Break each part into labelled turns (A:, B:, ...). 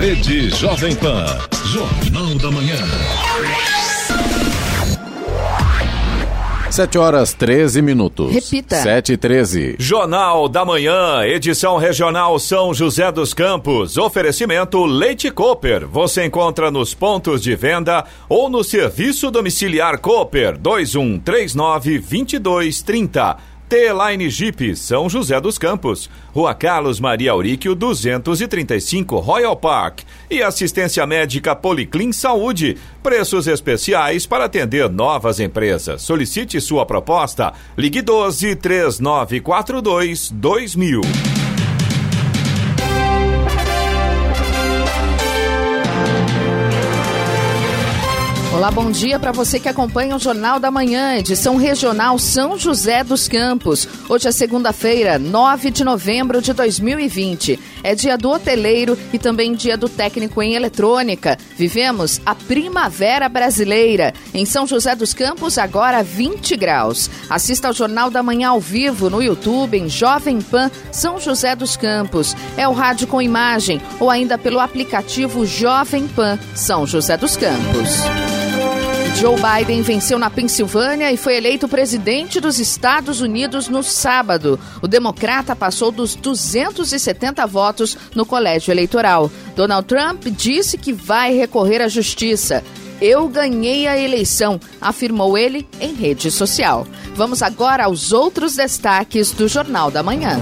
A: Rede Jovem Pan. Jornal da Manhã.
B: 7 horas 13 minutos.
C: Repita.
B: 7 e 13.
D: Jornal da Manhã, edição regional São José dos Campos. Oferecimento Leite Cooper. Você encontra nos pontos de venda ou no serviço domiciliar Cooper 2139 2230. T-Line Jeep, São José dos Campos, Rua Carlos Maria Auríquio, 235, Royal Park. E assistência médica Policlin Saúde. Preços especiais para atender novas empresas. Solicite sua proposta. Ligue 12 3942 2000.
C: Olá, bom dia para você que acompanha o Jornal da Manhã, edição regional São José dos Campos. Hoje é segunda-feira, 9 de novembro de 2020. É dia do hoteleiro e também dia do técnico em eletrônica. Vivemos a primavera brasileira. Em São José dos Campos, agora 20 graus. Assista ao Jornal da Manhã ao vivo no YouTube em Jovem Pan São José dos Campos. É o rádio com imagem ou ainda pelo aplicativo Jovem Pan São José dos Campos. Joe Biden venceu na Pensilvânia e foi eleito presidente dos Estados Unidos no sábado. O democrata passou dos 270 votos no colégio eleitoral. Donald Trump disse que vai recorrer à justiça. Eu ganhei a eleição, afirmou ele em rede social. Vamos agora aos outros destaques do Jornal da Manhã.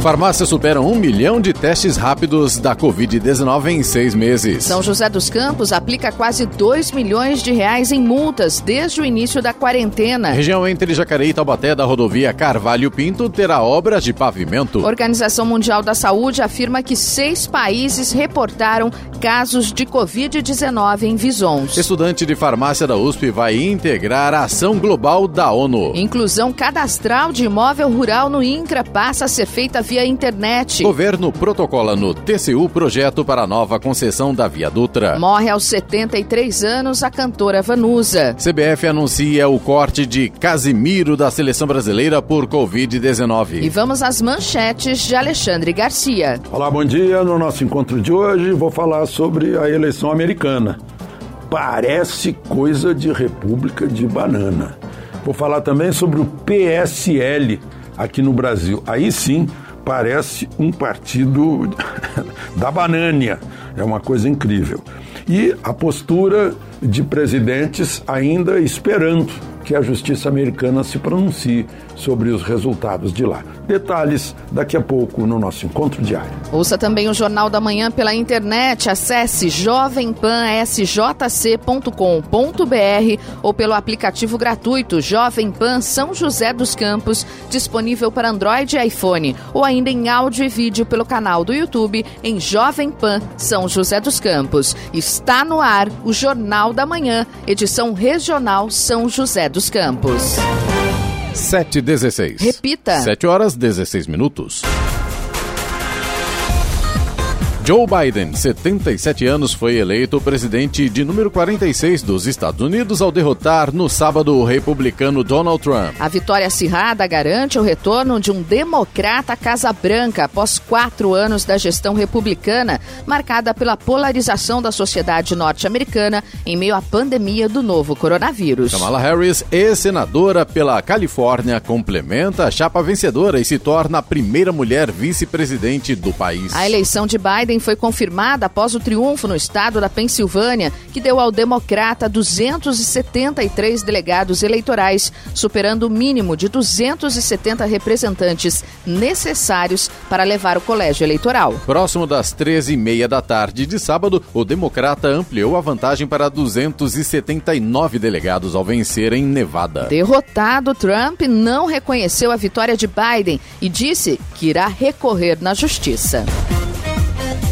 B: Farmácias superam um milhão de testes rápidos da Covid-19 em seis meses.
C: São José dos Campos aplica quase 2 milhões de reais em multas desde o início da quarentena.
B: Região entre Jacareí e Taubaté da rodovia Carvalho Pinto terá obras de pavimento.
C: Organização Mundial da Saúde afirma que seis países reportaram casos de Covid-19 em Visons.
B: Estudante de farmácia da USP vai integrar a ação global da ONU.
C: Inclusão cadastral de imóvel rural no INCRA passa a ser feita via internet.
B: Governo protocola no TCU projeto para a nova concessão da Via Dutra.
C: Morre aos 73 anos a cantora Vanusa.
B: CBF anuncia o corte de Casimiro da seleção brasileira por Covid-19.
C: E vamos às manchetes de Alexandre Garcia.
E: Olá, bom dia. No nosso encontro de hoje vou falar sobre a eleição americana. Parece coisa de república de banana. Vou falar também sobre o PSL aqui no Brasil. Aí sim, parece um partido da banânia. É uma coisa incrível. E a postura de presidentes ainda esperando que a justiça americana se pronuncie sobre os resultados de lá. Detalhes daqui a pouco no nosso encontro diário.
C: Ouça também o Jornal da Manhã pela internet. Acesse jovempansjc.com.br ou pelo aplicativo gratuito Jovem Pan São José dos Campos, disponível para Android e iPhone, ou ainda em áudio e vídeo pelo canal do YouTube em Jovem Pan São José dos Campos. Está no ar o Jornal da Manhã, edição regional São José dos Campos.
B: 7h16.
C: Repita.
B: 7 horas 16 minutos. Joe Biden, 77 anos, foi eleito presidente de número 46 dos Estados Unidos ao derrotar no sábado o republicano Donald Trump.
C: A vitória acirrada garante o retorno de um democrata à Casa Branca após quatro anos da gestão republicana, marcada pela polarização da sociedade norte-americana em meio à pandemia do novo coronavírus.
B: Kamala Harris, ex-senadora pela Califórnia, complementa a chapa vencedora e se torna a primeira mulher vice-presidente do país.
C: A eleição de Biden foi confirmada após o triunfo no estado da Pensilvânia, que deu ao democrata 273 delegados eleitorais, superando o mínimo de 270 representantes necessários para levar o colégio eleitoral.
B: Próximo das 13h30 da tarde de sábado, o democrata ampliou a vantagem para 279 delegados ao vencer em Nevada.
C: Derrotado, Trump não reconheceu a vitória de Biden e disse que irá recorrer na justiça.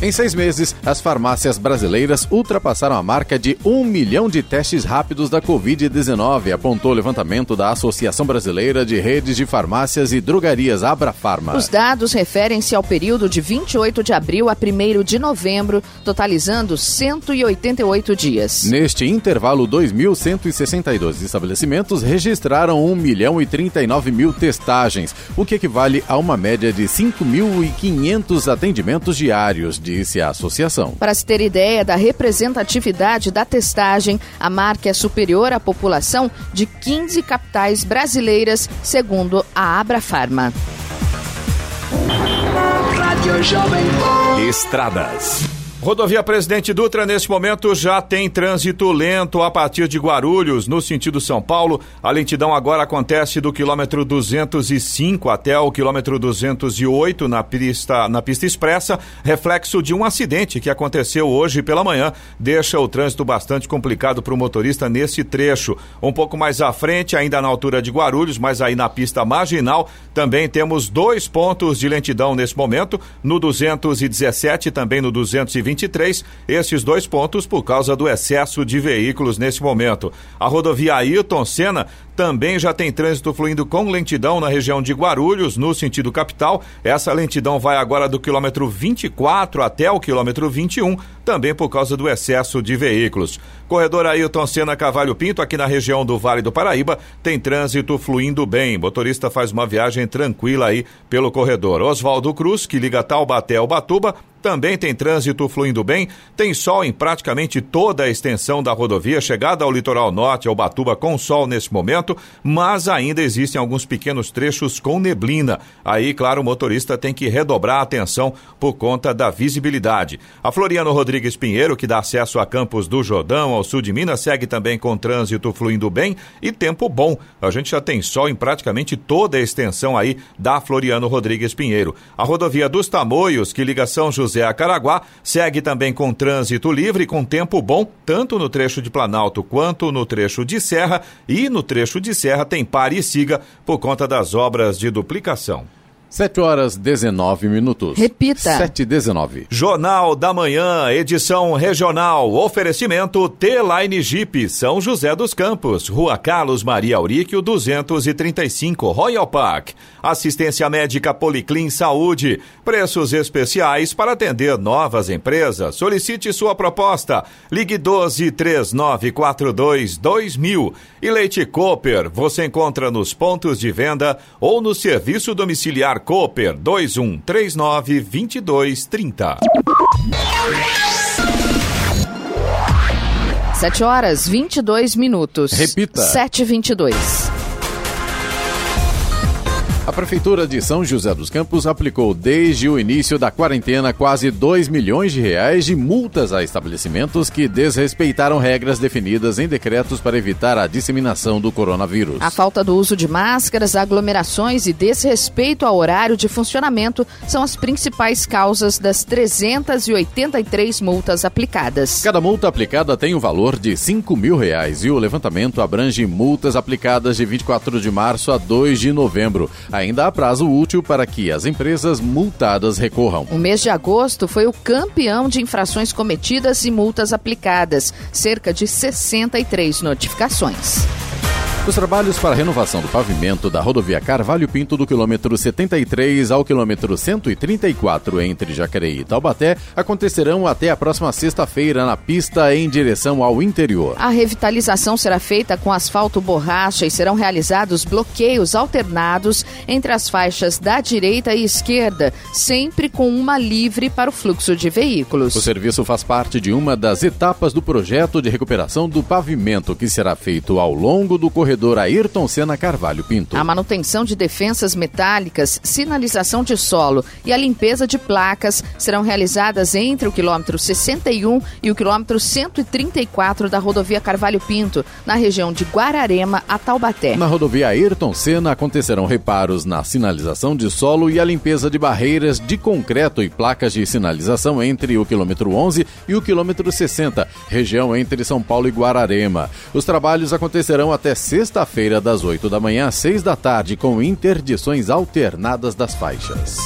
B: Em seis meses, as farmácias brasileiras ultrapassaram a marca de um milhão de testes rápidos da Covid-19, apontou o levantamento da Associação Brasileira de Redes de Farmácias e Drogarias Abrafarma.
C: Os dados referem-se ao período de 28 de abril a 1 de novembro, totalizando 188 dias.
B: Neste intervalo, 2.162 estabelecimentos registraram 1 milhão e 39 mil testagens, o que equivale a uma média de 5.500 atendimentos diários disse a associação.
C: Para se ter ideia da representatividade da testagem, a marca é superior à população de 15 capitais brasileiras, segundo a Abrafarma.
D: Estradas. Rodovia Presidente Dutra, nesse momento, já tem trânsito lento a partir de Guarulhos, no sentido São Paulo. A lentidão agora acontece do quilômetro 205 até o quilômetro 208 na pista, na pista expressa, reflexo de um acidente que aconteceu hoje pela manhã. Deixa o trânsito bastante complicado para o motorista nesse trecho. Um pouco mais à frente, ainda na altura de Guarulhos, mas aí na pista marginal, também temos dois pontos de lentidão nesse momento, no 217 e também no 220 23, esses dois pontos por causa do excesso de veículos nesse momento. A rodovia Ayrton Senna também já tem trânsito fluindo com lentidão na região de Guarulhos, no sentido capital. Essa lentidão vai agora do quilômetro 24 até o quilômetro 21, também por causa do excesso de veículos. Corredor Ailton Senna Cavalho Pinto, aqui na região do Vale do Paraíba, tem trânsito fluindo bem. Motorista faz uma viagem tranquila aí pelo corredor. Oswaldo Cruz, que liga Taubaté ao Batuba, também tem trânsito fluindo bem, tem sol em praticamente toda a extensão da rodovia, chegada ao litoral norte, ao Batuba, com sol nesse momento, mas ainda existem alguns pequenos trechos com neblina. Aí, claro, o motorista tem que redobrar a atenção por conta da visibilidade. A Floriano Rodrigues Pinheiro, que dá acesso a Campos do Jordão, ao sul de Minas, segue também com trânsito fluindo bem e tempo bom. A gente já tem sol em praticamente toda a extensão aí da Floriano Rodrigues Pinheiro. A rodovia dos Tamoios, que liga São José a Caraguá, segue também com trânsito livre, com tempo bom, tanto no trecho de Planalto quanto no trecho de Serra, e no trecho de Serra tem pare e siga por conta das obras de duplicação.
B: 7 horas 19 minutos.
C: Repita.
B: 7 e 19.
D: Jornal da Manhã, edição regional. Oferecimento T-Line Jeep, São José dos Campos, Rua Carlos Maria Auríquio, 235, Royal Park. Assistência médica Policlin Saúde. Preços especiais para atender novas empresas. Solicite sua proposta. Ligue 12 3942 2000. E Leite Cooper, você encontra nos pontos de venda ou no serviço domiciliar Cooper 2139 2230.
C: 7 horas 22 minutos.
B: Repita.
C: 7 e 22
B: a Prefeitura de São José dos Campos aplicou desde o início da quarentena quase 2 milhões de reais de multas a estabelecimentos que desrespeitaram regras definidas em decretos para evitar a disseminação do coronavírus.
C: A falta do uso de máscaras, aglomerações e desrespeito ao horário de funcionamento são as principais causas das 383 multas aplicadas.
B: Cada multa aplicada tem o um valor de 5 mil reais e o levantamento abrange multas aplicadas de 24 de março a 2 de novembro ainda há prazo útil para que as empresas multadas recorram.
C: O mês de agosto foi o campeão de infrações cometidas e multas aplicadas, cerca de 63 notificações.
B: Os trabalhos para a renovação do pavimento da rodovia Carvalho Pinto do quilômetro 73 ao quilômetro 134 entre Jacareí e Taubaté acontecerão até a próxima sexta-feira na pista em direção ao interior.
C: A revitalização será feita com asfalto borracha e serão realizados bloqueios alternados entre as faixas da direita e esquerda, sempre com uma livre para o fluxo de veículos.
B: O serviço faz parte de uma das etapas do projeto de recuperação do pavimento que será feito ao longo do corredor corredor Ayrton Senna Carvalho Pinto.
C: A manutenção de defensas metálicas, sinalização de solo e a limpeza de placas serão realizadas entre o quilômetro 61 e o quilômetro 134 da rodovia Carvalho Pinto, na região de Guararema a Taubaté.
B: Na rodovia Ayrton Senna acontecerão reparos na sinalização de solo e a limpeza de barreiras de concreto e placas de sinalização entre o quilômetro 11 e o quilômetro 60, região entre São Paulo e Guararema. Os trabalhos acontecerão até sexta sexta-feira, das 8 da manhã às 6 da tarde, com interdições alternadas das faixas.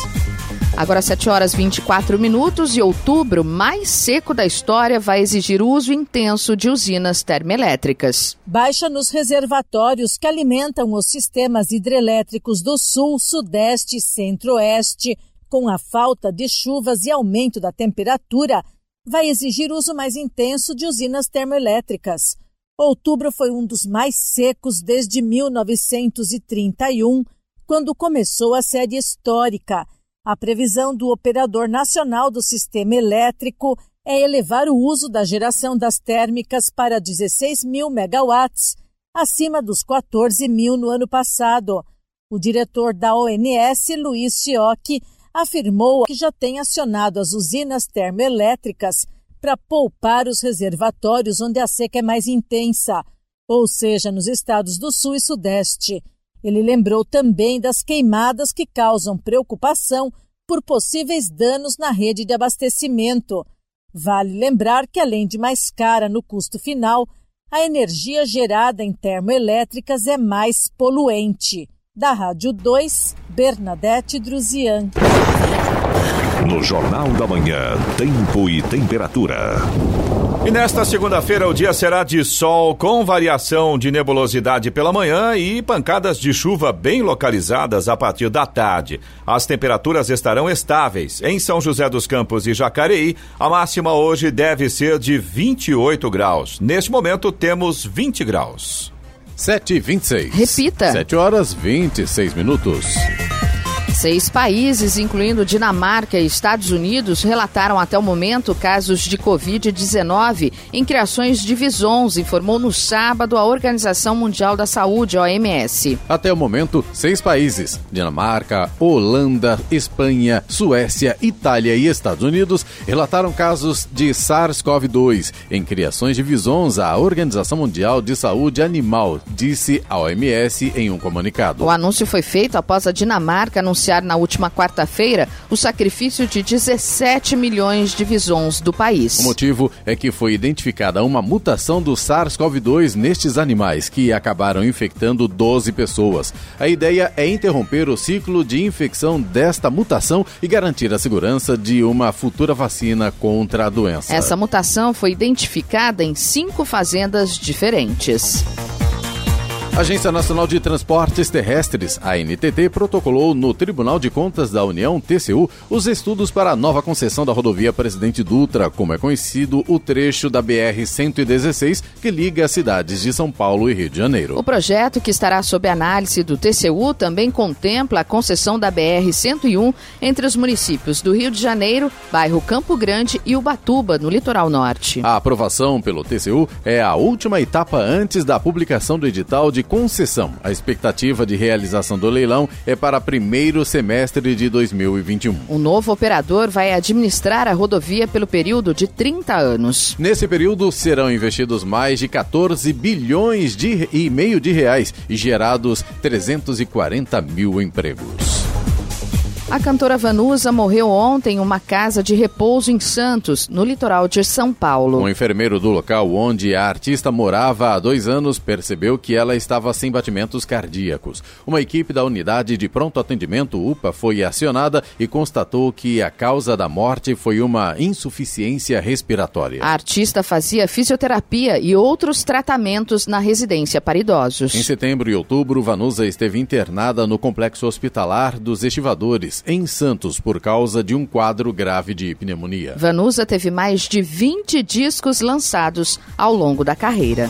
C: Agora 7 horas 24 minutos e outubro mais seco da história vai exigir uso intenso de usinas termoelétricas.
F: Baixa nos reservatórios que alimentam os sistemas hidrelétricos do sul, sudeste e centro-oeste, com a falta de chuvas e aumento da temperatura, vai exigir uso mais intenso de usinas termoelétricas. Outubro foi um dos mais secos desde 1931, quando começou a série histórica. A previsão do Operador Nacional do Sistema Elétrico é elevar o uso da geração das térmicas para 16 mil megawatts, acima dos 14 mil no ano passado. O diretor da ONS, Luiz Chioc, afirmou que já tem acionado as usinas termoelétricas para poupar os reservatórios onde a seca é mais intensa, ou seja, nos estados do Sul e Sudeste. Ele lembrou também das queimadas que causam preocupação por possíveis danos na rede de abastecimento. Vale lembrar que, além de mais cara no custo final, a energia gerada em termoelétricas é mais poluente. Da Rádio 2, Bernadette Druzian.
A: No Jornal da Manhã, Tempo e Temperatura.
D: E nesta segunda-feira o dia será de sol com variação de nebulosidade pela manhã e pancadas de chuva bem localizadas a partir da tarde. As temperaturas estarão estáveis. Em São José dos Campos e Jacareí, a máxima hoje deve ser de 28 graus. Neste momento temos 20 graus.
B: 7 e 26.
C: Repita.
B: 7 horas 26 minutos.
C: Seis países, incluindo Dinamarca e Estados Unidos, relataram até o momento casos de Covid-19 em criações de visons, informou no sábado a Organização Mundial da Saúde, OMS.
B: Até o momento, seis países, Dinamarca, Holanda, Espanha, Suécia, Itália e Estados Unidos, relataram casos de SARS-CoV-2 em criações de visons à Organização Mundial de Saúde Animal, disse a OMS em um comunicado.
C: O anúncio foi feito após a Dinamarca anunciar na última quarta-feira o sacrifício de 17 milhões de visons do país.
B: O motivo é que foi identificada uma mutação do SARS-CoV-2 nestes animais, que acabaram infectando 12 pessoas. A ideia é interromper o ciclo de infecção desta mutação e garantir a segurança de uma futura vacina contra a doença.
C: Essa mutação foi identificada em cinco fazendas diferentes.
B: Agência Nacional de Transportes Terrestres, a NTT, protocolou no Tribunal de Contas da União, TCU, os estudos para a nova concessão da rodovia Presidente Dutra, como é conhecido o trecho da BR-116 que liga as cidades de São Paulo e Rio de Janeiro.
C: O projeto, que estará sob análise do TCU, também contempla a concessão da BR-101 entre os municípios do Rio de Janeiro, bairro Campo Grande e Ubatuba, no litoral norte.
B: A aprovação pelo TCU é a última etapa antes da publicação do edital de concessão. A expectativa de realização do leilão é para primeiro semestre de 2021.
C: O novo operador vai administrar a rodovia pelo período de 30 anos.
B: Nesse período serão investidos mais de 14 bilhões de, e meio de reais e gerados 340 mil empregos.
C: A cantora Vanusa morreu ontem em uma casa de repouso em Santos, no litoral de São Paulo.
B: Um enfermeiro do local onde a artista morava há dois anos percebeu que ela estava sem batimentos cardíacos. Uma equipe da unidade de pronto atendimento UPA foi acionada e constatou que a causa da morte foi uma insuficiência respiratória.
C: A artista fazia fisioterapia e outros tratamentos na residência para idosos.
B: Em setembro e outubro, Vanusa esteve internada no complexo hospitalar dos estivadores em Santos por causa de um quadro grave de pneumonia.
C: Vanusa teve mais de 20 discos lançados ao longo da carreira.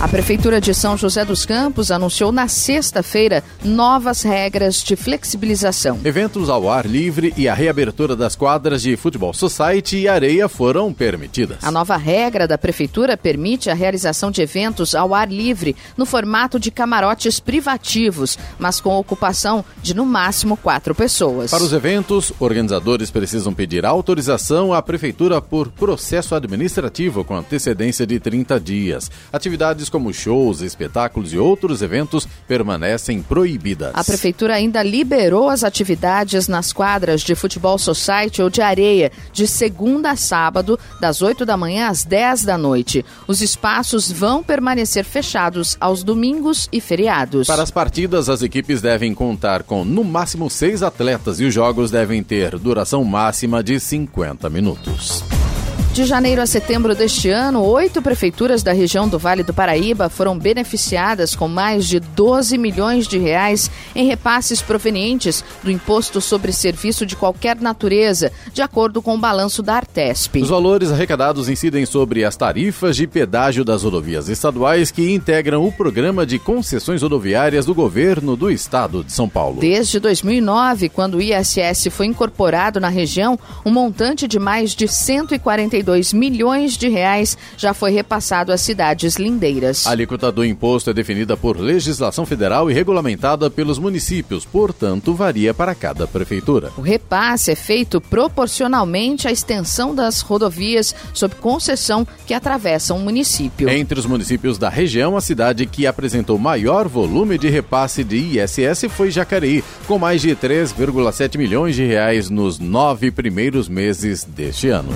C: A Prefeitura de São José dos Campos anunciou na sexta-feira novas regras de flexibilização.
B: Eventos ao ar livre e a reabertura das quadras de futebol society e areia foram permitidas.
C: A nova regra da Prefeitura permite a realização de eventos ao ar livre no formato de camarotes privativos, mas com ocupação de no máximo quatro pessoas.
B: Para os eventos, organizadores precisam pedir autorização à Prefeitura por processo administrativo com antecedência de 30 dias. Atividades como shows, espetáculos e outros eventos permanecem proibidas.
C: A prefeitura ainda liberou as atividades nas quadras de futebol society ou de areia de segunda a sábado, das 8 da manhã às 10 da noite. Os espaços vão permanecer fechados aos domingos e feriados.
B: Para as partidas, as equipes devem contar com no máximo seis atletas e os jogos devem ter duração máxima de 50 minutos.
C: De janeiro a setembro deste ano, oito prefeituras da região do Vale do Paraíba foram beneficiadas com mais de 12 milhões de reais em repasses provenientes do Imposto sobre Serviço de Qualquer Natureza, de acordo com o balanço da Artesp.
B: Os valores arrecadados incidem sobre as tarifas de pedágio das rodovias estaduais que integram o programa de concessões rodoviárias do governo do estado de São Paulo.
C: Desde 2009, quando o ISS foi incorporado na região, um montante de mais de 140 42 milhões de reais já foi repassado às cidades lindeiras.
B: A alíquota do imposto é definida por legislação federal e regulamentada pelos municípios, portanto, varia para cada prefeitura.
C: O repasse é feito proporcionalmente à extensão das rodovias sob concessão que atravessam o município.
B: Entre os municípios da região, a cidade que apresentou maior volume de repasse de ISS foi Jacareí, com mais de 3,7 milhões de reais nos nove primeiros meses deste ano.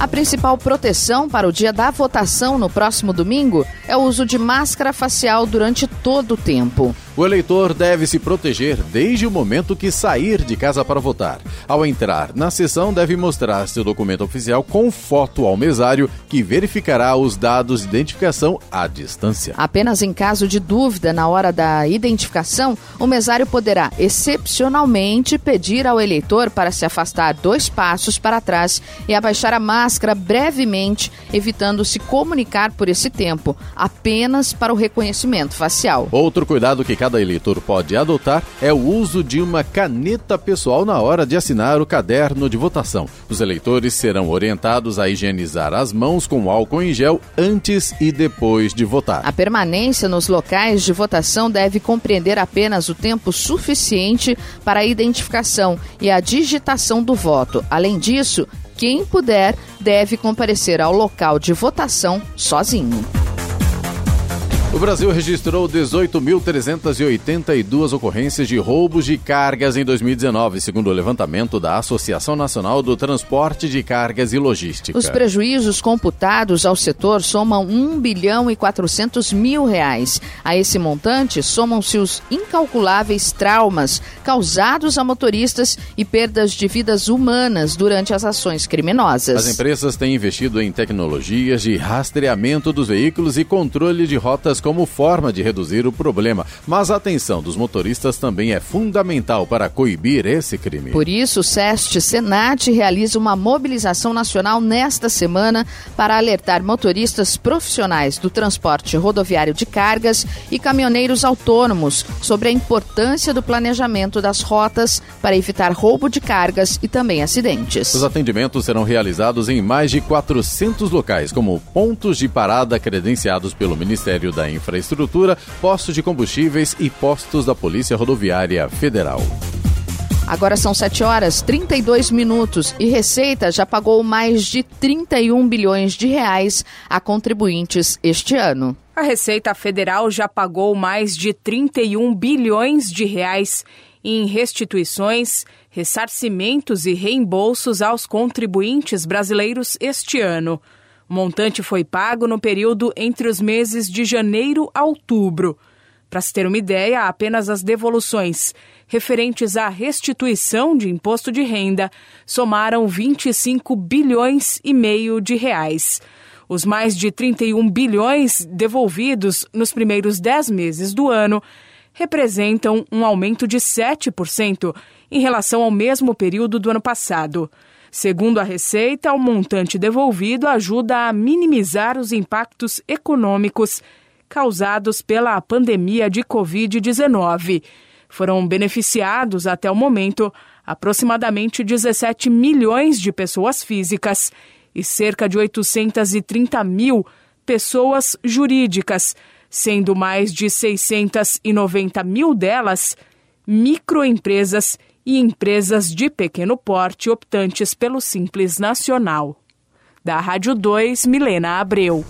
C: A principal proteção para o dia da votação no próximo domingo é o uso de máscara facial durante todo o tempo.
B: O eleitor deve se proteger desde o momento que sair de casa para votar. Ao entrar na sessão, deve mostrar seu documento oficial com foto ao mesário, que verificará os dados de identificação à distância.
C: Apenas em caso de dúvida na hora da identificação, o mesário poderá, excepcionalmente, pedir ao eleitor para se afastar dois passos para trás e abaixar a máscara brevemente, evitando se comunicar por esse tempo, apenas para o reconhecimento facial.
B: Outro cuidado que cada eleitor pode adotar é o uso de uma caneta pessoal na hora de assinar o caderno de votação. Os eleitores serão orientados a higienizar as mãos com álcool em gel antes e depois de votar.
C: A permanência nos locais de votação deve compreender apenas o tempo suficiente para a identificação e a digitação do voto. Além disso, quem puder deve comparecer ao local de votação sozinho.
B: O Brasil registrou 18.382 ocorrências de roubos de cargas em 2019, segundo o levantamento da Associação Nacional do Transporte de Cargas e Logística.
C: Os prejuízos computados ao setor somam 1 bilhão e 400 mil reais. A esse montante somam-se os incalculáveis traumas causados a motoristas e perdas de vidas humanas durante as ações criminosas.
B: As empresas têm investido em tecnologias de rastreamento dos veículos e controle de rotas como forma de reduzir o problema, mas a atenção dos motoristas também é fundamental para coibir esse crime.
C: Por isso, o SEST Senat realiza uma mobilização nacional nesta semana para alertar motoristas profissionais do transporte rodoviário de cargas e caminhoneiros autônomos sobre a importância do planejamento das rotas para evitar roubo de cargas e também acidentes.
B: Os atendimentos serão realizados em mais de 400 locais, como pontos de parada credenciados pelo Ministério da infraestrutura, postos de combustíveis e postos da Polícia Rodoviária Federal.
C: Agora são 7 horas 32 minutos e Receita já pagou mais de 31 bilhões de reais a contribuintes este ano.
G: A Receita Federal já pagou mais de 31 bilhões de reais em restituições, ressarcimentos e reembolsos aos contribuintes brasileiros este ano. O montante foi pago no período entre os meses de janeiro a outubro. Para se ter uma ideia, apenas as devoluções referentes à restituição de imposto de renda somaram 25 bilhões e meio de reais. Os mais de 31 bilhões devolvidos nos primeiros 10 meses do ano representam um aumento de 7% em relação ao mesmo período do ano passado. Segundo a Receita, o montante devolvido ajuda a minimizar os impactos econômicos causados pela pandemia de Covid-19. Foram beneficiados até o momento aproximadamente 17 milhões de pessoas físicas e cerca de 830 mil pessoas jurídicas, sendo mais de 690 mil delas microempresas e empresas de pequeno porte optantes pelo Simples Nacional. Da Rádio 2, Milena Abreu.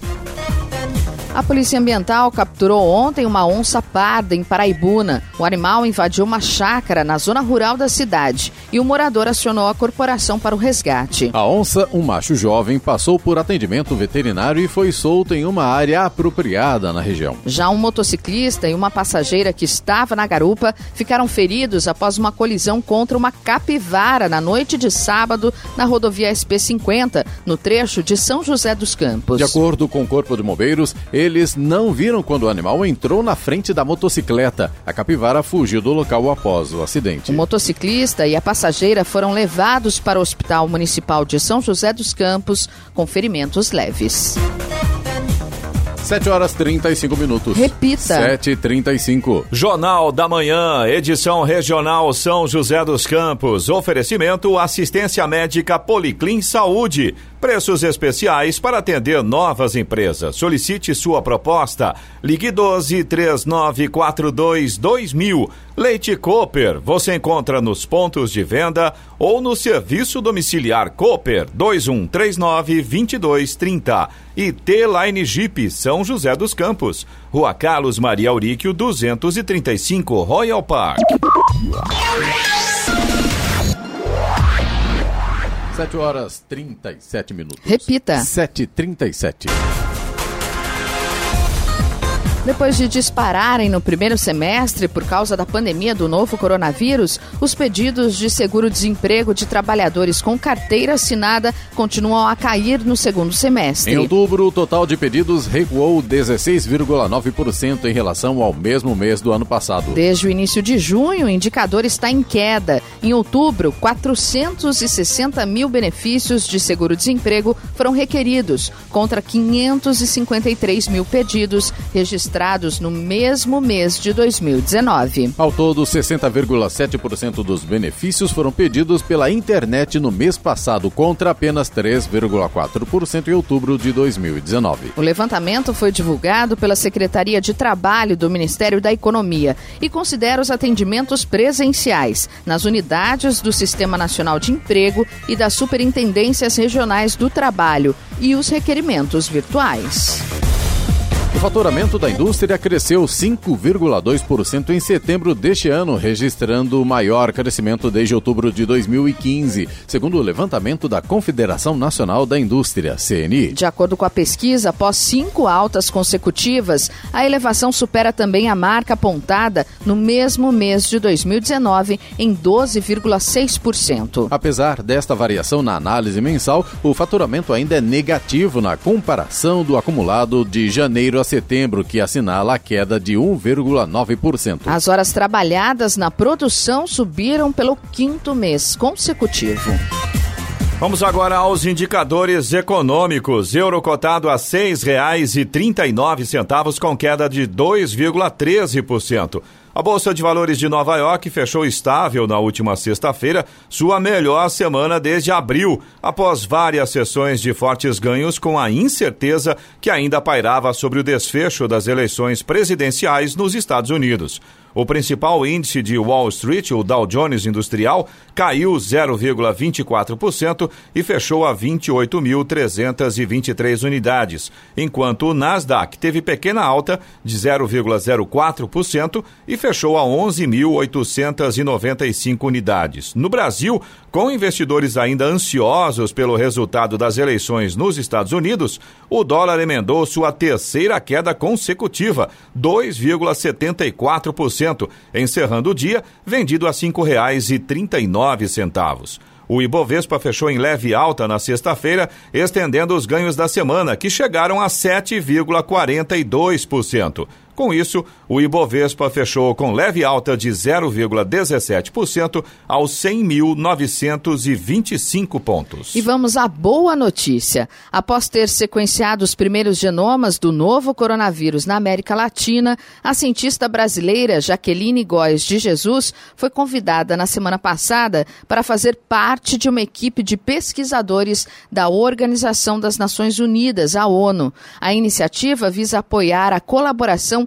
C: A Polícia Ambiental capturou ontem uma onça parda em Paraibuna. O animal invadiu uma chácara na zona rural da cidade e o morador acionou a corporação para o resgate.
B: A onça, um macho jovem, passou por atendimento veterinário e foi solto em uma área apropriada na região.
C: Já um motociclista e uma passageira que estava na garupa ficaram feridos após uma colisão contra uma capivara na noite de sábado na rodovia SP50, no trecho de São José dos Campos.
B: De acordo com o Corpo de Bombeiros, eles não viram quando o animal entrou na frente da motocicleta. A capivara fugiu do local após o acidente.
C: O motociclista e a passageira foram levados para o Hospital Municipal de São José dos Campos com ferimentos leves.
B: 7 horas 35 minutos.
C: Repita.
B: 7h35.
D: Jornal da Manhã, edição regional São José dos Campos. Oferecimento assistência médica Policlin Saúde. Preços especiais para atender novas empresas. Solicite sua proposta. Ligue 12 3942 2000. Leite Cooper, você encontra nos pontos de venda ou no serviço domiciliar Cooper 2139 2230 e T-Line Jeep São José dos Campos, Rua Carlos Maria Auríquio 235 Royal Park.
B: 7 horas 37 minutos.
C: Repita.
B: 7h37.
C: Depois de dispararem no primeiro semestre por causa da pandemia do novo coronavírus, os pedidos de seguro-desemprego de trabalhadores com carteira assinada continuam a cair no segundo semestre.
B: Em outubro, o total de pedidos recuou 16,9% em relação ao mesmo mês do ano passado.
C: Desde o início de junho, o indicador está em queda. Em outubro, 460 mil benefícios de seguro-desemprego foram requeridos, contra 553 mil pedidos registrados registrados no mesmo mês de 2019.
B: Ao todo, 60,7% dos benefícios foram pedidos pela internet no mês passado, contra apenas 3,4% em outubro de 2019.
C: O levantamento foi divulgado pela Secretaria de Trabalho do Ministério da Economia e considera os atendimentos presenciais nas unidades do Sistema Nacional de Emprego e das Superintendências Regionais do Trabalho e os requerimentos virtuais.
B: O faturamento da indústria cresceu 5,2% em setembro deste ano, registrando o maior crescimento desde outubro de 2015, segundo o levantamento da Confederação Nacional da Indústria, CNI.
C: De acordo com a pesquisa, após cinco altas consecutivas, a elevação supera também a marca apontada no mesmo mês de 2019, em 12,6%.
B: Apesar desta variação na análise mensal, o faturamento ainda é negativo na comparação do acumulado de janeiro a setembro, que assinala a queda de 1,9%.
C: As horas trabalhadas na produção subiram pelo quinto mês consecutivo.
D: Vamos agora aos indicadores econômicos. Euro cotado a R$ 6,39 com queda de 2,13%. A Bolsa de Valores de Nova York fechou estável na última sexta-feira, sua melhor semana desde abril, após várias sessões de fortes ganhos com a incerteza que ainda pairava sobre o desfecho das eleições presidenciais nos Estados Unidos. O principal índice de Wall Street, o Dow Jones Industrial, caiu 0,24% e fechou a 28.323 unidades, enquanto o Nasdaq teve pequena alta de 0,04% e fechou a 11.895 unidades. No Brasil, com investidores ainda ansiosos pelo resultado das eleições nos Estados Unidos, o dólar emendou sua terceira queda consecutiva, 2,74% encerrando o dia vendido a R$ 5,39. O Ibovespa fechou em leve alta na sexta-feira, estendendo os ganhos da semana, que chegaram a 7,42%. Com isso, o Ibovespa fechou com leve alta de 0,17% aos 100.925 pontos.
C: E vamos à boa notícia. Após ter sequenciado os primeiros genomas do novo coronavírus na América Latina, a cientista brasileira Jaqueline Góes de Jesus foi convidada na semana passada para fazer parte de uma equipe de pesquisadores da Organização das Nações Unidas, a ONU. A iniciativa visa apoiar a colaboração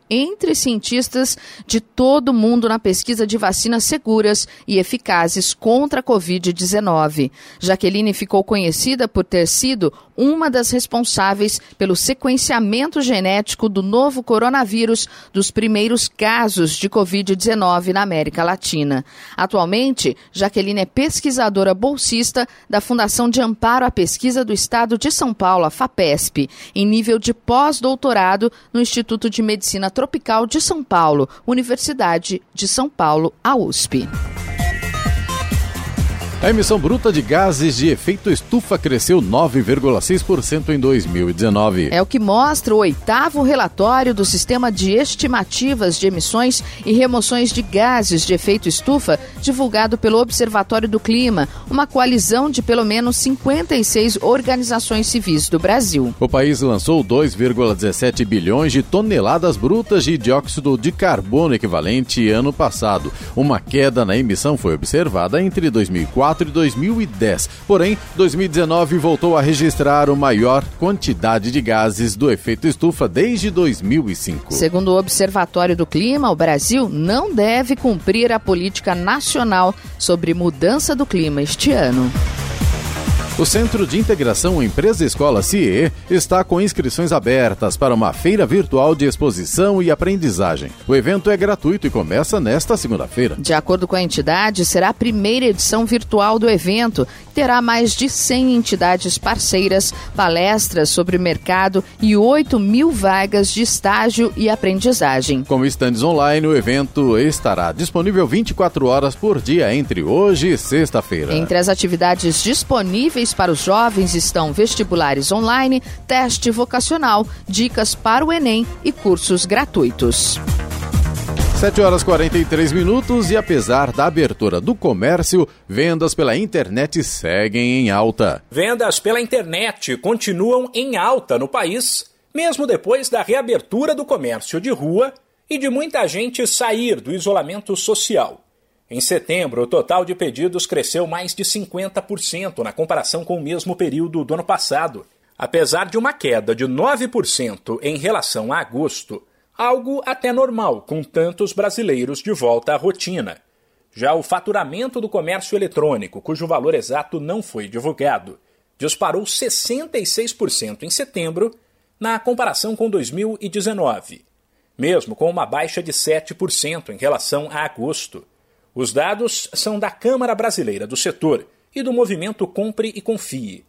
C: entre cientistas de todo o mundo na pesquisa de vacinas seguras e eficazes contra a Covid-19. Jaqueline ficou conhecida por ter sido uma das responsáveis pelo sequenciamento genético do novo coronavírus dos primeiros casos de Covid-19 na América Latina. Atualmente, Jaqueline é pesquisadora bolsista da Fundação de Amparo à Pesquisa do Estado de São Paulo, a FAPESP, em nível de pós-doutorado no Instituto de Medicina Tropical de São Paulo, Universidade de São Paulo, a USP.
B: A emissão bruta de gases de efeito estufa cresceu 9,6% em 2019.
C: É o que mostra o oitavo relatório do Sistema de Estimativas de Emissões e Remoções de Gases de Efeito Estufa, divulgado pelo Observatório do Clima, uma coalizão de pelo menos 56 organizações civis do Brasil.
B: O país lançou 2,17 bilhões de toneladas brutas de dióxido de carbono equivalente ano passado. Uma queda na emissão foi observada entre 2004 2004 e 2010. Porém, 2019 voltou a registrar a maior quantidade de gases do efeito estufa desde 2005.
C: Segundo o Observatório do Clima, o Brasil não deve cumprir a política nacional sobre mudança do clima este ano.
B: O Centro de Integração Empresa Escola CIE está com inscrições abertas para uma feira virtual de exposição e aprendizagem. O evento é gratuito e começa nesta segunda-feira.
C: De acordo com a entidade, será a primeira edição virtual do evento. Terá mais de 100 entidades parceiras, palestras sobre o mercado e 8 mil vagas de estágio e aprendizagem.
B: Com estandes online, o evento estará disponível 24 horas por dia entre hoje e sexta-feira.
C: Entre as atividades disponíveis para os jovens estão vestibulares online, teste vocacional, dicas para o Enem e cursos gratuitos.
B: 7 horas 43 minutos e apesar da abertura do comércio, vendas pela internet seguem em alta.
H: Vendas pela internet continuam em alta no país, mesmo depois da reabertura do comércio de rua e de muita gente sair do isolamento social. Em setembro, o total de pedidos cresceu mais de 50% na comparação com o mesmo período do ano passado, apesar de uma queda de 9% em relação a agosto, algo até normal com tantos brasileiros de volta à rotina. Já o faturamento do comércio eletrônico, cujo valor exato não foi divulgado, disparou 66% em setembro na comparação com 2019, mesmo com uma baixa de 7% em relação a agosto. Os dados são da Câmara Brasileira do Setor e do movimento Compre e Confie.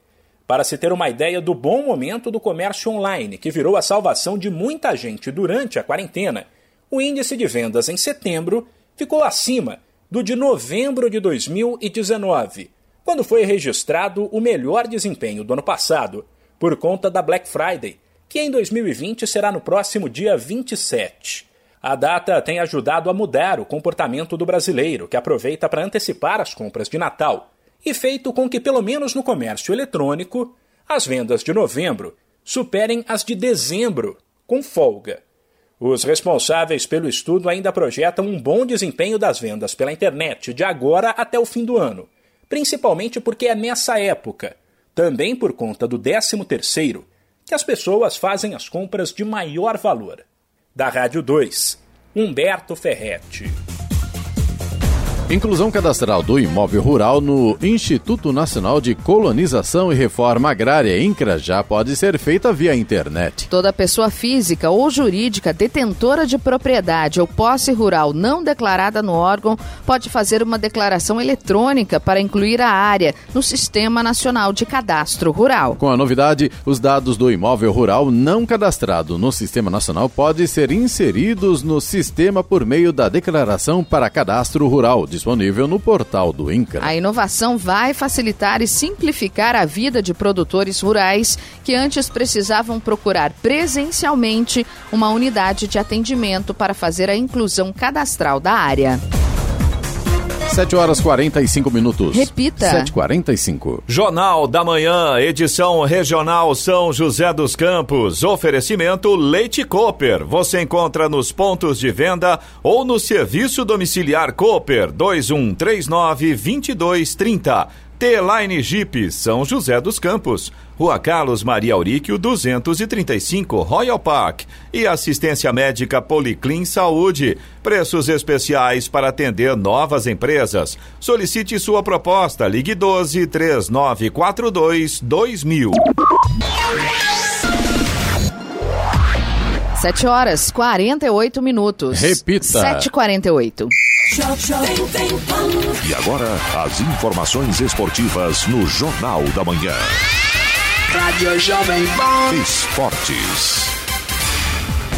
H: Para se ter uma ideia do bom momento do comércio online, que virou a salvação de muita gente durante a quarentena, o índice de vendas em setembro ficou acima do de novembro de 2019, quando foi registrado o melhor desempenho do ano passado, por conta da Black Friday, que em 2020 será no próximo dia 27. A data tem ajudado a mudar o comportamento do brasileiro, que aproveita para antecipar as compras de Natal, e feito com que, pelo menos no comércio eletrônico, as vendas de novembro superem as de dezembro, com folga. Os responsáveis pelo estudo ainda projetam um bom desempenho das vendas pela internet de agora até o fim do ano, principalmente porque é nessa época, também por conta do 13 terceiro, que as pessoas fazem as compras de maior valor. Da Rádio 2, Humberto Ferretti.
B: Inclusão cadastral do imóvel rural no Instituto Nacional de Colonização e Reforma Agrária, INCRA, já pode ser feita via internet.
C: Toda pessoa física ou jurídica detentora de propriedade ou posse rural não declarada no órgão pode fazer uma declaração eletrônica para incluir a área no Sistema Nacional de Cadastro Rural.
B: Com a novidade, os dados do imóvel rural não cadastrado no Sistema Nacional podem ser inseridos no sistema por meio da declaração para cadastro rural disponível no portal do INCRA.
C: A inovação vai facilitar e simplificar a vida de produtores rurais que antes precisavam procurar presencialmente uma unidade de atendimento para fazer a inclusão cadastral da área.
B: 7 horas 45 minutos.
C: Repita.
B: 7h45.
D: Jornal da Manhã, edição regional São José dos Campos. Oferecimento Leite Cooper. Você encontra nos pontos de venda ou no serviço domiciliar Cooper 2139 2230. T-Line Jeep, São José dos Campos. Rua Carlos Maria Auríquio, 235, Royal Park. E assistência médica Policlin Saúde. Preços especiais para atender novas empresas. Solicite sua proposta. Ligue 12 3942 2000.
C: 7 horas 48 minutos.
B: Repita.
C: 7h48.
A: E agora, as informações esportivas no Jornal da Manhã.
I: Rádio Jovem Pan.
A: Esportes.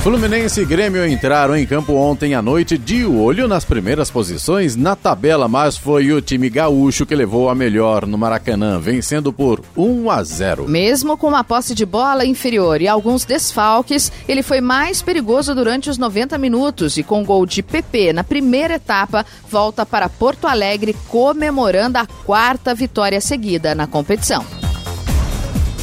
B: Fluminense e Grêmio entraram em campo ontem à noite de olho nas primeiras posições na tabela, mas foi o time gaúcho que levou a melhor no Maracanã, vencendo por 1 a 0.
C: Mesmo com uma posse de bola inferior e alguns desfalques, ele foi mais perigoso durante os 90 minutos e com gol de PP na primeira etapa, volta para Porto Alegre comemorando a quarta vitória seguida na competição.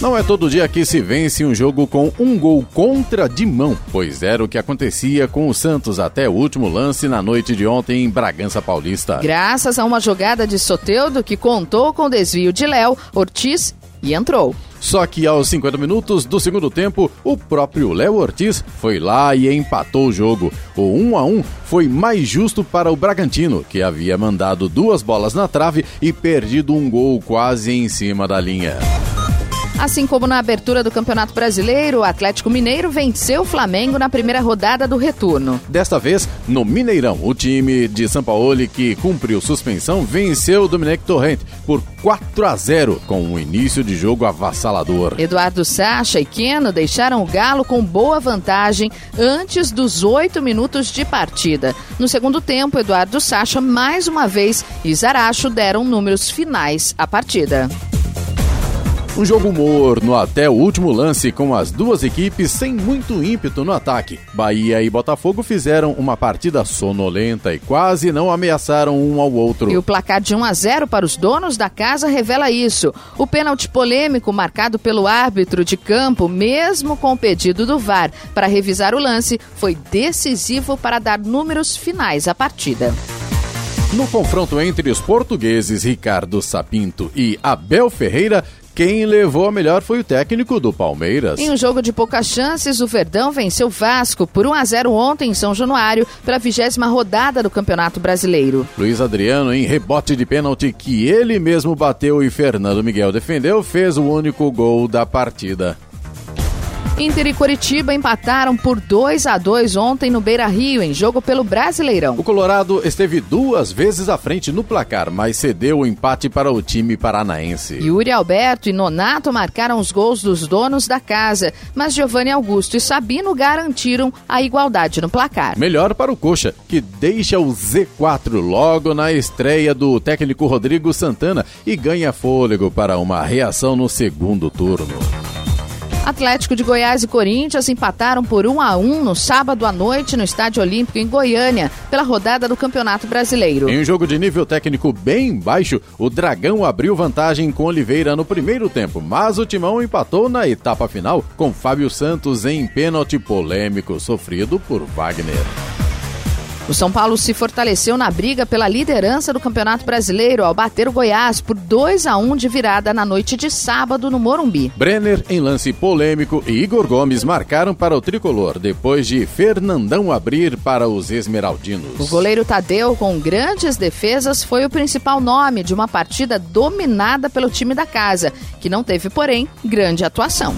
B: Não é todo dia que se vence um jogo com um gol contra de mão, pois era o que acontecia com o Santos até o último lance na noite de ontem em Bragança Paulista.
C: Graças a uma jogada de Soteudo que contou com o desvio de Léo, Ortiz e entrou.
B: Só que aos 50 minutos do segundo tempo, o próprio Léo Ortiz foi lá e empatou o jogo. O 1 a 1 foi mais justo para o Bragantino, que havia mandado duas bolas na trave e perdido um gol quase em cima da linha.
C: Assim como na abertura do Campeonato Brasileiro, o Atlético Mineiro venceu o Flamengo na primeira rodada do retorno.
B: Desta vez, no Mineirão, o time de São Paulo, que cumpriu suspensão, venceu o Domenech Torrente por 4 a 0, com um início de jogo avassalador.
C: Eduardo Sacha e Queno deixaram o Galo com boa vantagem antes dos oito minutos de partida. No segundo tempo, Eduardo Sacha mais uma vez e Zaracho deram números finais à partida.
B: Um jogo morno até o último lance, com as duas equipes sem muito ímpeto no ataque. Bahia e Botafogo fizeram uma partida sonolenta e quase não ameaçaram um ao outro.
C: E o placar de 1 a 0 para os donos da casa revela isso. O pênalti polêmico marcado pelo árbitro de campo, mesmo com o pedido do VAR para revisar o lance, foi decisivo para dar números finais à partida.
B: No confronto entre os portugueses Ricardo Sapinto e Abel Ferreira, quem levou a melhor foi o técnico do Palmeiras.
C: Em um jogo de poucas chances, o Verdão venceu o Vasco por 1 a 0 ontem em São Januário pela vigésima rodada do Campeonato Brasileiro.
B: Luiz Adriano, em rebote de pênalti que ele mesmo bateu e Fernando Miguel defendeu, fez o único gol da partida.
C: Inter e Coritiba empataram por 2 a 2 ontem no Beira Rio, em jogo pelo Brasileirão.
B: O Colorado esteve duas vezes à frente no placar, mas cedeu o empate para o time paranaense.
C: Yuri Alberto e Nonato marcaram os gols dos donos da casa, mas Giovanni Augusto e Sabino garantiram a igualdade no placar.
B: Melhor para o Coxa, que deixa o Z4 logo na estreia do técnico Rodrigo Santana e ganha fôlego para uma reação no segundo turno.
C: Atlético de Goiás e Corinthians empataram por 1 a 1 no sábado à noite no Estádio Olímpico em Goiânia, pela rodada do Campeonato Brasileiro.
B: Em um jogo de nível técnico bem baixo, o Dragão abriu vantagem com Oliveira no primeiro tempo, mas o Timão empatou na etapa final com Fábio Santos em pênalti polêmico sofrido por Wagner.
C: O São Paulo se fortaleceu na briga pela liderança do Campeonato Brasileiro ao bater o Goiás por 2 a 1 de virada na noite de sábado no Morumbi.
B: Brenner em lance polêmico e Igor Gomes marcaram para o tricolor depois de Fernandão abrir para os esmeraldinos.
C: O goleiro Tadeu, com grandes defesas, foi o principal nome de uma partida dominada pelo time da casa, que não teve, porém, grande atuação.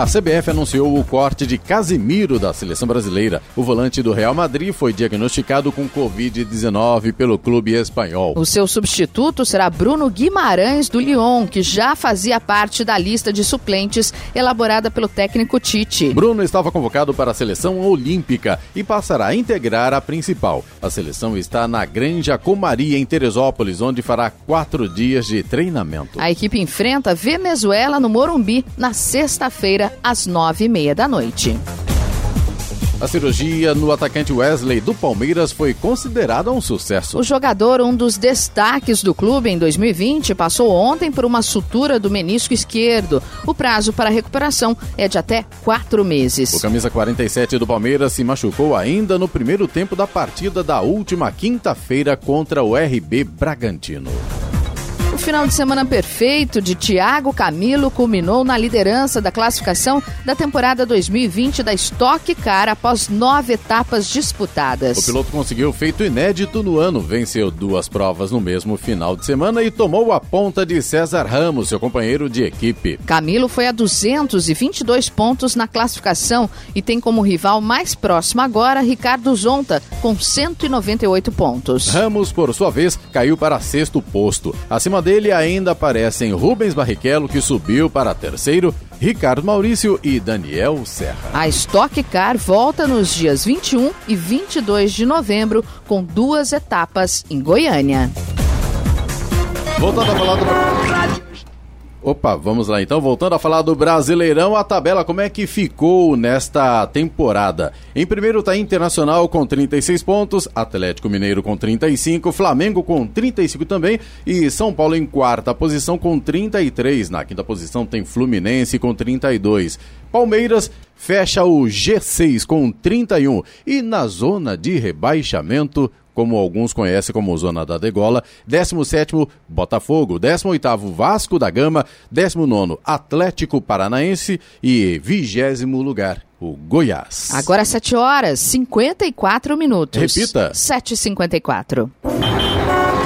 B: A CBF anunciou o corte de Casimiro da seleção brasileira. O volante do Real Madrid foi diagnosticado com Covid-19 pelo clube espanhol.
C: O seu substituto será Bruno Guimarães do Lyon, que já fazia parte da lista de suplentes elaborada pelo técnico Tite.
B: Bruno estava convocado para a seleção olímpica e passará a integrar a principal. A seleção está na Granja Comaria, em Teresópolis, onde fará quatro dias de treinamento.
C: A equipe enfrenta a Venezuela no Morumbi na sexta-feira às nove e meia da noite.
B: A cirurgia no atacante Wesley do Palmeiras foi considerada um sucesso.
C: O jogador, um dos destaques do clube em 2020, passou ontem por uma sutura do menisco esquerdo. O prazo para recuperação é de até quatro meses.
B: O camisa 47 do Palmeiras se machucou ainda no primeiro tempo da partida da última quinta-feira contra o RB Bragantino.
C: Final de semana perfeito de Thiago Camilo culminou na liderança da classificação da temporada 2020 da Stock Car após nove etapas disputadas.
B: O piloto conseguiu feito inédito no ano, venceu duas provas no mesmo final de semana e tomou a ponta de César Ramos, seu companheiro de equipe.
C: Camilo foi a 222 pontos na classificação e tem como rival mais próximo agora Ricardo Zonta, com 198 pontos.
B: Ramos, por sua vez, caiu para sexto posto. Acima dele ainda aparecem Rubens Barrichello, que subiu para terceiro, Ricardo Maurício e Daniel Serra.
C: A Stock Car volta nos dias 21 e 22 de novembro, com duas etapas em Goiânia.
B: Voltando a falar do... Opa, vamos lá então. Voltando a falar do Brasileirão, a tabela como é que ficou nesta temporada? Em primeiro está Internacional com 36 pontos, Atlético Mineiro com 35, Flamengo com 35 também e São Paulo em quarta posição com 33. Na quinta posição tem Fluminense com 32. Palmeiras fecha o G6 com 31 e na zona de rebaixamento como alguns conhecem como Zona da Degola, 17º Botafogo, 18º Vasco da Gama, 19º Atlético Paranaense e 20 lugar o Goiás.
C: Agora 7 horas 54 minutos.
B: Repita.
C: 7h54.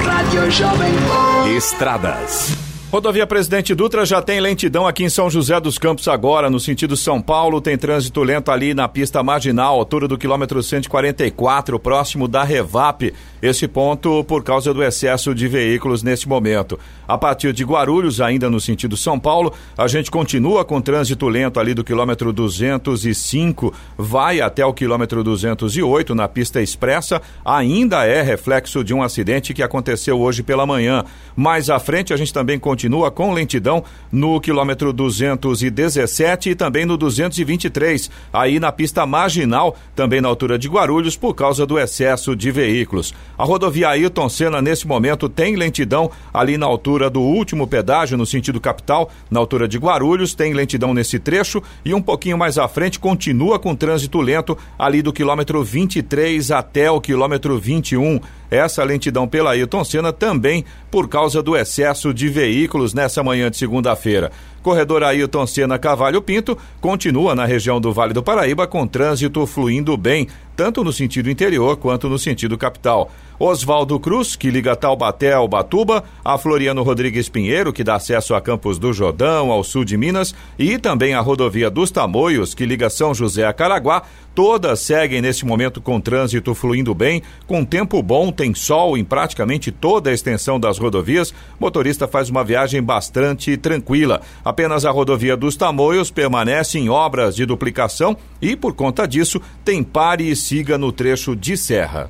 I: Rádio Jovem Pan.
D: Estradas. Rodovia Presidente Dutra já tem lentidão aqui em São José dos Campos agora, no sentido São Paulo, tem trânsito lento ali na pista marginal, altura do quilômetro 144, próximo da Revap. Esse ponto por causa do excesso de veículos neste momento. A partir de Guarulhos, ainda no sentido São Paulo, a gente continua com trânsito lento ali do quilômetro 205, vai até o quilômetro 208 na pista expressa. Ainda é reflexo de um acidente que aconteceu hoje pela manhã. Mais à frente, a gente também continua com lentidão no quilômetro 217 e também no 223, aí na pista marginal, também na altura de Guarulhos, por causa do excesso de veículos. A rodovia Ailton Senna, nesse momento, tem lentidão ali na altura do último pedágio, no sentido capital, na altura de Guarulhos, tem lentidão nesse trecho e um pouquinho mais à frente continua com trânsito lento ali do quilômetro 23 até o quilômetro 21. Essa lentidão pela Ailton Senna também por causa do excesso de veículos nessa manhã de segunda-feira. Corredor Ailton Senna Cavalho Pinto continua na região do Vale do Paraíba com trânsito fluindo bem, tanto no sentido interior quanto no sentido capital. Oswaldo Cruz, que liga Taubaté ao Batuba, a Floriano Rodrigues Pinheiro, que dá acesso a Campos do Jordão, ao sul de Minas, e também a rodovia dos Tamoios, que liga São José a Caraguá, todas seguem neste momento com trânsito fluindo bem, com tempo bom, tem sol em praticamente toda a extensão das rodovias. Motorista faz uma viagem bastante tranquila. Apenas a rodovia dos Tamoios permanece em obras de duplicação e, por conta disso, tem pare e siga no trecho de serra.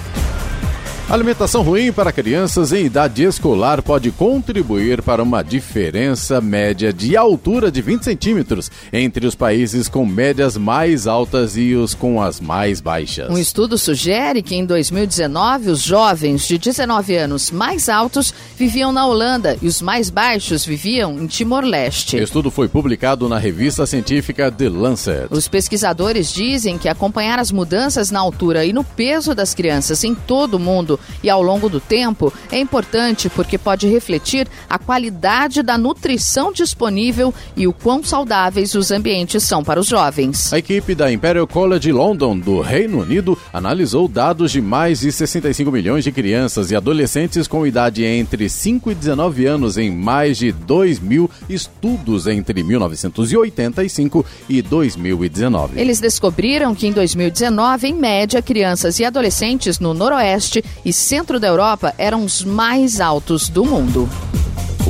B: Alimentação ruim para crianças em idade escolar pode contribuir para uma diferença média de altura de 20 centímetros entre os países com médias mais altas e os com as mais baixas.
C: Um estudo sugere que em 2019 os jovens de 19 anos mais altos viviam na Holanda e os mais baixos viviam em Timor-Leste.
B: O estudo foi publicado na revista científica The Lancet.
C: Os pesquisadores dizem que acompanhar as mudanças na altura e no peso das crianças em todo o mundo e ao longo do tempo é importante porque pode refletir a qualidade da nutrição disponível e o quão saudáveis os ambientes são para os jovens.
B: A equipe da Imperial College London, do Reino Unido, analisou dados de mais de 65 milhões de crianças e adolescentes com idade entre 5 e 19 anos em mais de 2 mil estudos entre 1985 e 2019.
C: Eles descobriram que em 2019, em média, crianças e adolescentes no Noroeste e centro da Europa eram os mais altos do mundo.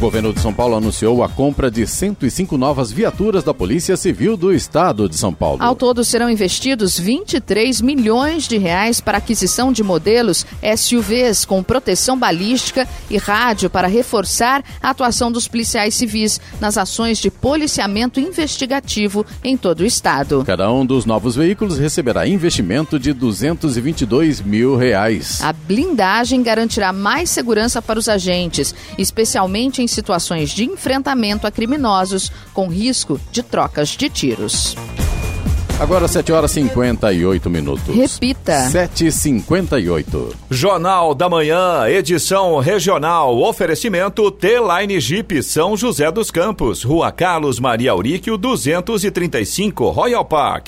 B: O governo de São Paulo anunciou a compra de 105 novas viaturas da Polícia Civil do Estado de São Paulo.
C: Ao todo serão investidos 23 milhões de reais para aquisição de modelos SUVs com proteção balística e rádio para reforçar a atuação dos policiais civis nas ações de policiamento investigativo em todo o estado.
B: Cada um dos novos veículos receberá investimento de 222 mil reais.
C: A blindagem garantirá mais segurança para os agentes, especialmente em situações de enfrentamento a criminosos com risco de trocas de tiros.
B: Agora 7 horas e 58 minutos.
C: Repita.
B: 7h58.
D: Jornal da Manhã, edição regional. Oferecimento T-Line Jeep São José dos Campos, Rua Carlos Maria Auríquio, 235, Royal Park.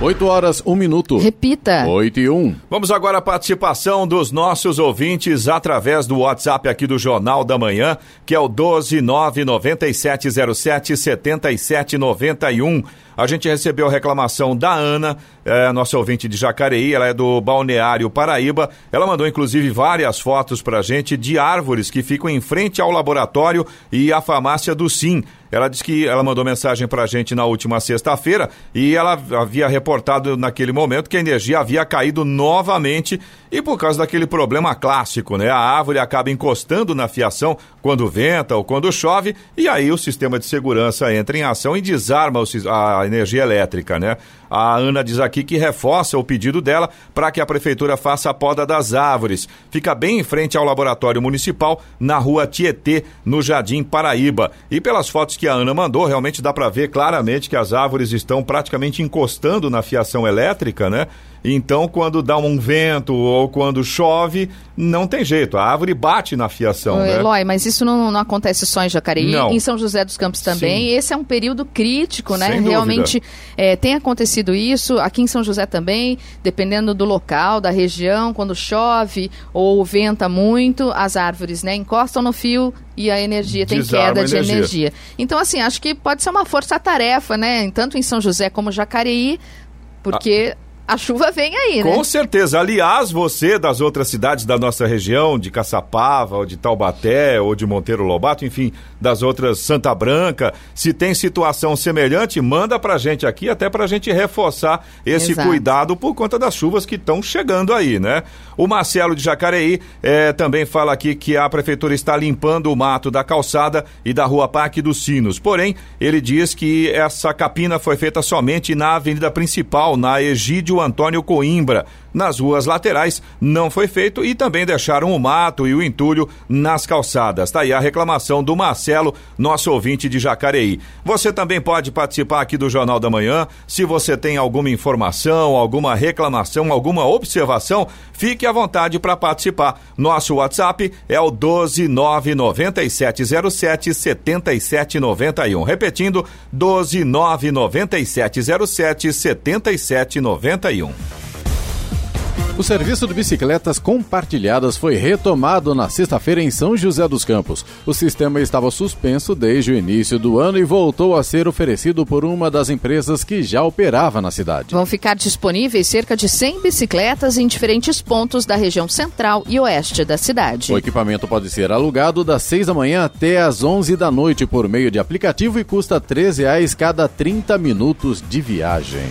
B: 8 horas, 1 minuto.
C: Repita.
B: 8 e 1.
D: Vamos agora à participação dos nossos ouvintes através do WhatsApp aqui do Jornal da Manhã, que é o 12997077791. A gente recebeu a reclamação da Ana, é, nossa ouvinte de Jacareí, ela é do Balneário Paraíba. Ela mandou inclusive várias fotos pra gente de árvores que ficam em frente ao laboratório e à farmácia do Sim. Ela disse que ela mandou mensagem pra gente na última sexta-feira e ela havia reportado naquele momento que a energia havia caído novamente e por causa daquele problema clássico, né? A árvore acaba encostando na fiação quando venta ou quando chove e aí o sistema de segurança entra em ação e desarma a energia elétrica, né? A Ana diz aqui que reforça o pedido dela para que a prefeitura faça a poda das árvores. Fica bem em frente ao laboratório municipal, na rua Tietê, no Jardim Paraíba. E pelas fotos que a Ana mandou, realmente dá para ver claramente que as árvores estão praticamente encostando na fiação elétrica, né? Então, quando dá um vento ou quando chove, não tem jeito, a árvore bate na fiação.
C: Oi,
D: né?
C: Eloy, mas isso não, não acontece só em Jacareí,
D: Não.
C: em São José dos Campos também.
D: Sim.
C: Esse é um período crítico, né?
D: Sem.
C: Realmente é, tem acontecido isso, aqui em São José também, dependendo do local, da região, quando chove ou venta muito, as árvores né, encostam no fio e a energia tem
D: Desarma
C: queda de
D: energia.
C: energia. Então, assim, acho que pode ser uma força-tarefa, né? Tanto em São José como Jacareí, porque a chuva vem aí, né?
D: Com certeza. Aliás, você das outras cidades da nossa região, de Caçapava, ou de Taubaté, ou de Monteiro Lobato, enfim, das outras Santa Branca, se tem situação semelhante, manda pra gente aqui, até pra gente reforçar esse
C: Exato.
D: cuidado por conta das chuvas que estão chegando aí, né? O Marcelo de Jacareí eh, também fala aqui que a prefeitura está limpando o mato da calçada e da rua Parque dos Sinos. Porém, ele diz que essa capina foi feita somente na avenida principal, na Egídio Antônio Coimbra. Nas ruas laterais não foi feito e também deixaram o mato e o entulho nas calçadas. Tá aí a reclamação do Marcelo, nosso ouvinte de Jacareí. Você também pode participar aqui do Jornal da Manhã. Se você tem alguma informação, alguma reclamação, alguma observação, fique à vontade para participar. Nosso WhatsApp é o 1299707 7791. Repetindo, 1299707 7791.
B: O serviço de bicicletas compartilhadas foi retomado na sexta-feira em São José dos Campos. O sistema estava suspenso desde o início do ano e voltou a ser oferecido por uma das empresas que já operava na cidade.
C: Vão ficar disponíveis cerca de 100 bicicletas em diferentes pontos da região central e oeste da cidade.
B: O equipamento pode ser alugado das 6 da manhã até às 11 da noite por meio de aplicativo e custa 13 reais cada 30 minutos de viagem.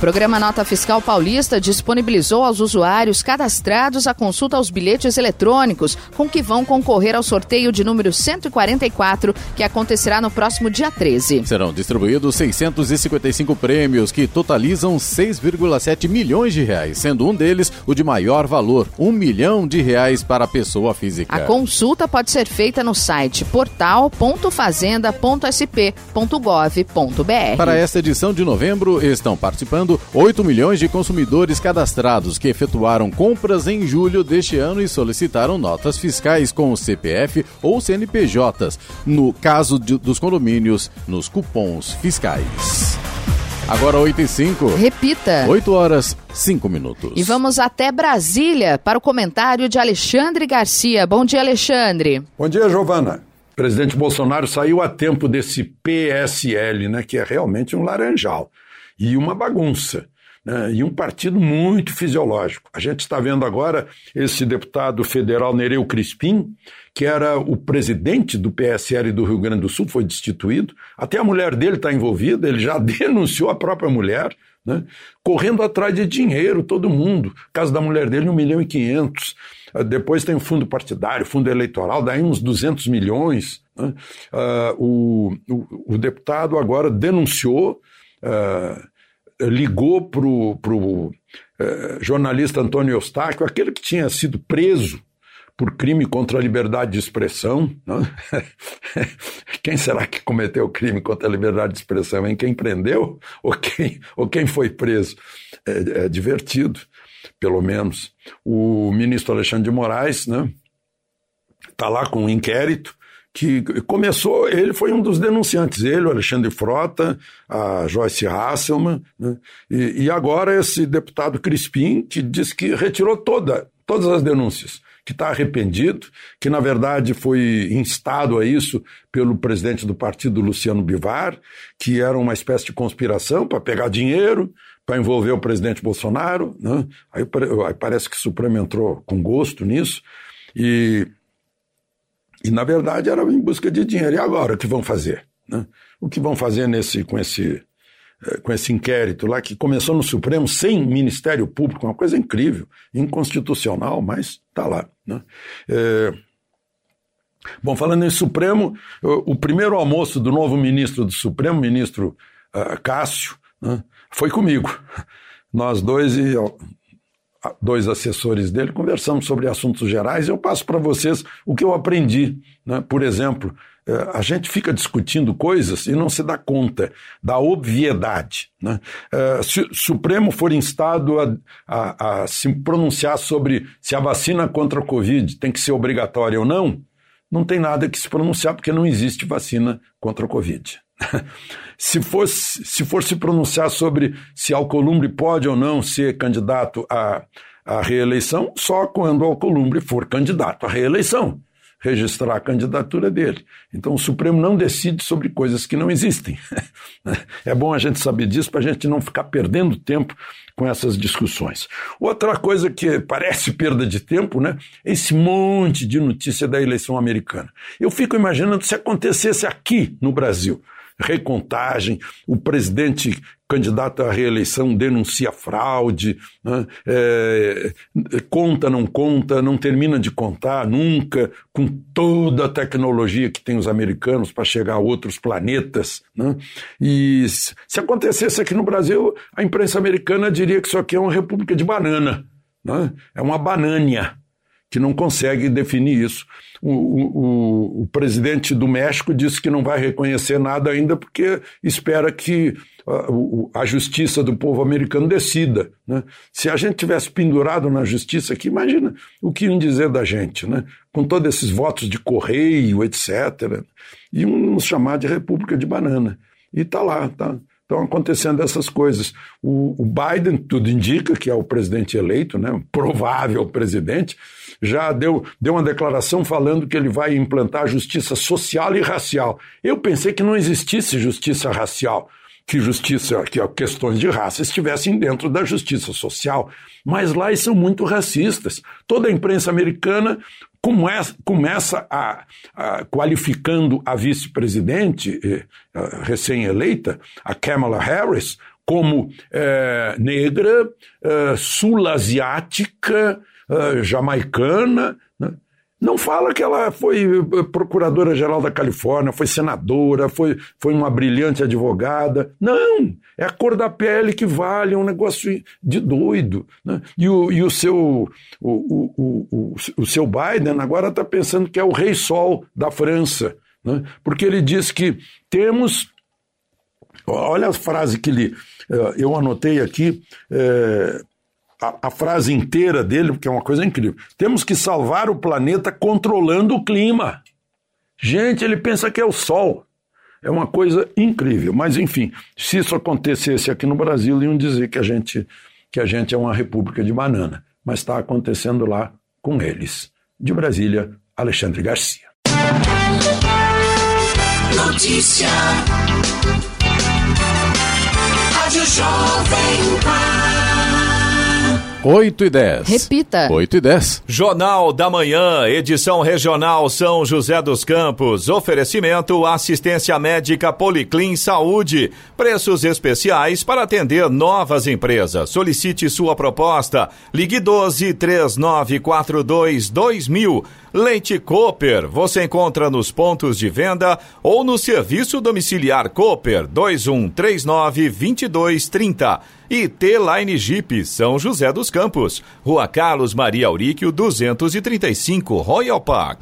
C: O programa Nota Fiscal Paulista disponibilizou aos usuários cadastrados a consulta aos bilhetes eletrônicos, com que vão concorrer ao sorteio de número 144, que acontecerá no próximo dia 13.
B: Serão distribuídos 655 prêmios que totalizam 6,7 milhões de reais, sendo um deles o de maior valor, um milhão de reais para a pessoa física.
C: A consulta pode ser feita no site portal.fazenda.sp.gov.br.
B: Para esta edição de novembro, estão participando 8 milhões de consumidores cadastrados que efetuaram compras em julho deste ano e solicitaram notas fiscais com o CPF ou CNPJs, no caso de- dos condomínios, nos cupons fiscais. Agora 8 e 5.
C: Repita.
B: 8 horas 5 minutos.
C: E vamos até Brasília para o comentário de Alexandre Garcia. Bom dia, Alexandre.
E: Bom dia, Giovana. O presidente Bolsonaro saiu a tempo desse PSL, né, que é realmente um laranjal e uma bagunça. né, e um partido muito fisiológico. A gente está vendo agora esse deputado federal Nereu Crispim, que era o presidente do PSL do Rio Grande do Sul, foi destituído. Até a mulher dele está envolvida, ele já denunciou a própria mulher, né, correndo atrás de dinheiro, todo mundo. caso da mulher dele, 1 milhão e 500. Ah, depois tem o fundo partidário, fundo eleitoral, daí uns 200 milhões. Né? Uh, o, o, o, deputado agora denunciou. Uh, ligou para o eh, jornalista Antônio Eustáquio, aquele que tinha sido preso por crime contra a liberdade de expressão. Né? quem será que cometeu o crime contra a liberdade de expressão? Hein? Quem prendeu ou quem, ou quem foi preso? É, é divertido, pelo menos. O ministro Alexandre de Moraes está né, tá lá com um inquérito que começou, ele foi um dos denunciantes, ele, o Alexandre Frota, a Joyce Hasselman, né? e, e, agora esse deputado Crispim, que diz que retirou toda, todas as denúncias, que está arrependido, que na verdade foi instado a isso pelo presidente do partido, Luciano Bivar, que era uma espécie de conspiração para pegar dinheiro, para envolver o presidente Bolsonaro, né? aí, aí parece que o Supremo entrou com gosto nisso, e e, na verdade, era em busca de dinheiro. E agora, o que vão fazer? Né? O que vão fazer nesse, com, esse, eh, com esse inquérito lá, que começou no Supremo sem Ministério Público, uma coisa incrível, inconstitucional, mas está lá. Né? É... Bom, falando em Supremo, o, primeiro almoço do novo ministro do Supremo, ministro uh, Cássio, né, foi comigo. Nós dois e dois assessores dele, conversamos sobre assuntos gerais. Eu passo para vocês o que eu aprendi. Né? Por exemplo, é, a gente fica discutindo coisas e não se dá conta da obviedade. Né? É, se o Supremo for instado a, a, a se pronunciar sobre se a vacina contra a Covid tem que ser obrigatória ou não, não tem nada que se pronunciar porque não existe vacina contra a Covid. se, fosse, se for se pronunciar sobre se Alcolumbre pode ou não ser candidato à, à reeleição, só quando Alcolumbre for candidato à reeleição, registrar a candidatura dele. Então o Supremo não decide sobre coisas que não existem. é bom a gente saber disso para a gente não ficar perdendo tempo com essas discussões. Outra coisa que parece perda de tempo, né? Esse monte de notícia da eleição americana. Eu fico imaginando se acontecesse aqui no Brasil recontagem, o presidente candidato à reeleição denuncia fraude, né? é, conta, não conta, não termina de contar nunca, com toda a tecnologia que tem os americanos para chegar a outros planetas. Né? E se acontecesse aqui no Brasil, a imprensa americana diria que isso aqui é uma república de banana, né? é uma banânia que não consegue definir isso. O, o, o, presidente do México disse que não vai reconhecer nada ainda porque espera que a, a justiça do povo americano decida. Né? Se a gente tivesse pendurado na justiça aqui, imagina o que iam dizer da gente, né? com todos esses votos de correio, etc. Iam nos chamar de República de Banana. E está lá, está Estão acontecendo essas coisas. O, o, Biden, tudo indica que é o presidente eleito, né, provável presidente, já deu, deu uma declaração falando que ele vai implantar justiça social e racial. Eu pensei que não existisse justiça racial, que justiça, que questões de raça estivessem dentro da justiça social. Mas lá eles são muito racistas. Toda a imprensa americana começa, começa a, a, qualificando a vice-presidente eh, recém-eleita, a Kamala Harris, como eh, negra, eh, sul-asiática, eh, jamaicana? Não fala que ela foi eh, procuradora-geral da Califórnia, foi senadora, foi, foi uma brilhante advogada. Não! É a cor da pele que vale, é um negócio de doido. Né? E, o, e o, seu, o, o, o, o seu Biden agora está pensando que é o rei sol da França, né? porque ele diz que temos. Olha a frase que ele, eh, eu anotei aqui. A, a, frase inteira dele, porque é uma coisa incrível. Temos que salvar o planeta controlando o clima. Gente, ele pensa que é o sol. É uma coisa incrível. Mas, enfim, se isso acontecesse aqui no Brasil, iam dizer que a gente, que a gente é uma república de banana. Mas está acontecendo lá com eles. De Brasília, Alexandre Garcia. Notícia. Rádio Jovem Pan.
B: 8 e 10.
C: Repita.
B: 8 e 10.
D: Jornal da Manhã, edição regional São José dos Campos. Oferecimento assistência médica Policlin Saúde. Preços especiais para atender novas empresas. Solicite sua proposta. Ligue 12 3942 2000. Leite Cooper, você encontra nos pontos de venda ou no serviço domiciliar Cooper 2139 2230 e T-Line Jeep São José dos Campos, Rua Carlos Maria Auríquio 235, Royal Park.